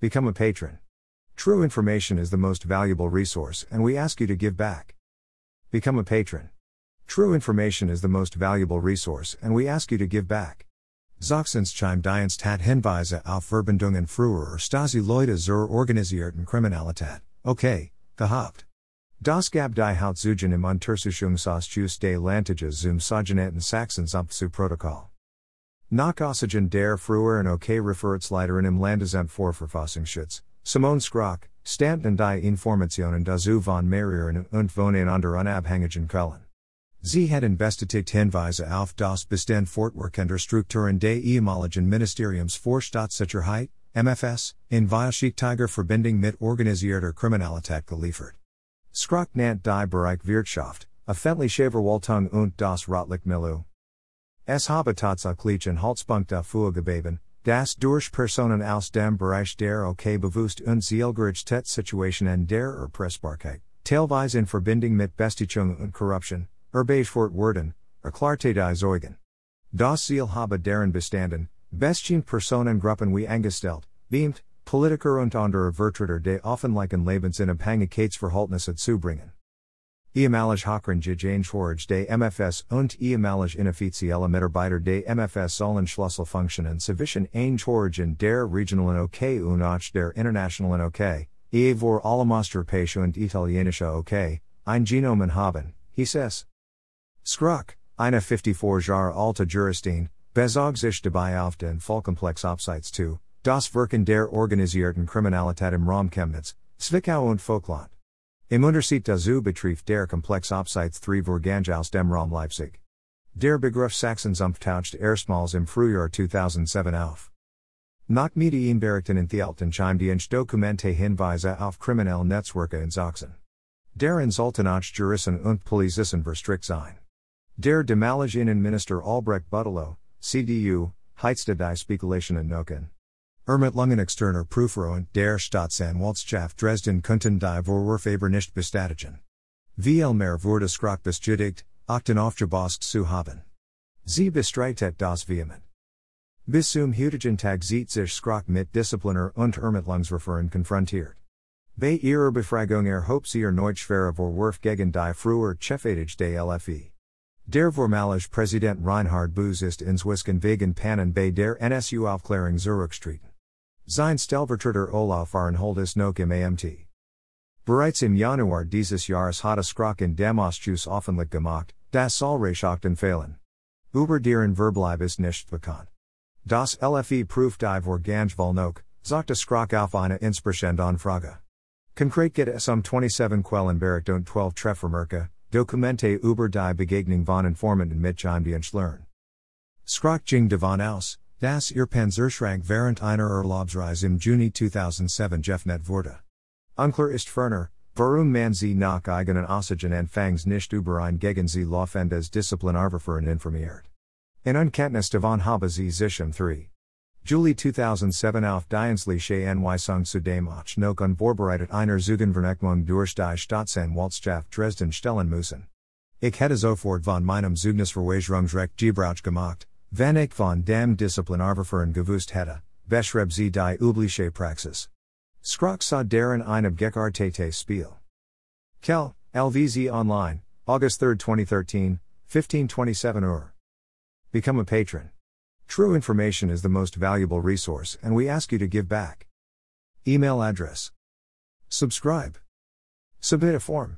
Become a patron. True information is the most valuable resource, and we ask you to give back. Become a patron. True information is the most valuable resource, and we ask you to give back. Zoxensheim Dienst hat Hinweise auf Verbindungen früher Stasi Leute zur organisierten Kriminalität, okay, gehabt. Das gab die Hauptzugen im Untersuchungsausschuss des Landtages zum sogenannten Sachsen-Protokoll. Nach Aussigen der früheren OK Referatsleiterin im Landesamt für Verfassungsschutz, Simone Skroch, Stanton die Informationen dazu von mehreren und wohnen unter unabhängigen Quellen. Sie hat bestätigt Hinweise auf das Bestand fortwerkender Strukturen des ehemaligen Ministeriums für Staatssicherheit, MFS, in Tiger Verbindung mit organisierter Kriminalität geliefert. Skroch nant die Bereich Wirtschaft, öffentliche Verwaltung und das Milieu. Es habe tatsächlich Haltspunkte vorgegeben, das durch Personen aus dem Bereich der OK bewusst und zielgerichtet Situationen der Erpressbarkeit, teilweise in Verbindung mit Bestichung und Korruption, Erbeichfort werden, erklärte die Zeugen. Das Ziel habe deren bestanden, bestien Personengruppen wie angestellt, beamt, Politiker und andere Vertreter de offenlichen Lebensinabhängigkeitsverhältnisse zu bringen. Ehemalige Hochrange Einschorge de MFS und ehemalige inoffizielle Mitarbeiter de MFS sollen Schlüsselfunktionen zwischen Einschorgen der regionalen OK und auch der internationalen OK, ehe vor allem Österreichische und italienische OK, ein Genomen haben, hieß es. Skroch, eine 54 Jahre alte Juristin, bezog sich dabei auf den Fallkomplex Abseits 2, das Wirken der organisierten Kriminalität im Raum Chemnitz, Zwickau und Vogtland. Im Unterschied dazu betrifft der Komplex Abseits 3 Vorgange aus dem Raum Leipzig. Der Begriff Sachsen-Sumpf taucht erstmals im Frühjahr 2007 auf. Nach Medienberichten enthielten Chiemdienst Dokumente Hinweise auf kriminelle Netzwerke in Sachsen. Deren auch Juristen und Polizisten verstrickt sein. Der damalige Innenminister Albrecht Buttolo, CDU, heizte die Spekulationen Noken. Ermittlungen externer und der Staatsanwaltschaft Dresden könnten die Vorwürfe nicht bestätigen. Vielmehr wurde Skroch bestätigt, Achten aufgebost zu haben. Sie bestreitet das vehement. Bis zum heutigen Tag sieht sich Skroch mit Diszipliner und Ermittlungsverfahren konfrontiert. Bei ihrer Befragung erhob sie erneut schwere Vorwurf gegen die früher Chefetage des LfV. Der vormalige Präsident Reinhard Boos ist inzwischen wegen Pannen bei der NSU-Aufklärung zurückgetreten. Sein Stellvertreter Olaf Arnhold ist noch im AMT. Bereits im Januar dieses Jahres hatte Skroch in dem Ausschuss offenlich gemacht, das Sollrechachten fehlen. Über deren Verbleib ist nicht bekannt. Das LfV proof prüft die Vorgangewolnok, sagte Skroch auf eine entsprechende Anfrage. Konkret geht es um 27 Quellenbericht und 12 Treffermerke, Dokumente über die Begegnung von Informanten mit Chiemdienst Skroch ging davon aus, dass ihr Panzerschrank während einer Urlaubsreise im Juni 2007 Jeffnet wurde. Unklar ist ferner, warum man sie nach eigenen Aussagen anfangs nicht über ein gegen sie laufendes Disziplinarverfahren informiert. In Unkenntnis davon habe sie sich um im 3. Juli 2007 auf Dienstliche Anweisung zu dem auch noch unvorbereitet einer Zugenvernehmung durch die Staatsanwaltschaft Dresden stellen müssen. Ich hätte sofort von meinem Zeugnisverweigerungsrecht Gebrauch gemacht, wenn ich von dem Disziplinarverfahren gewusst hätte, beschreib sie die übliche Praxis. Skroch sa deren eine Gekartete Spiel. Kell, LVZ Online, August 3, 2013, 1527 Uhr. Become a patron. True information is the most valuable resource, and we ask you to give back. Email address. Subscribe. Submit a form.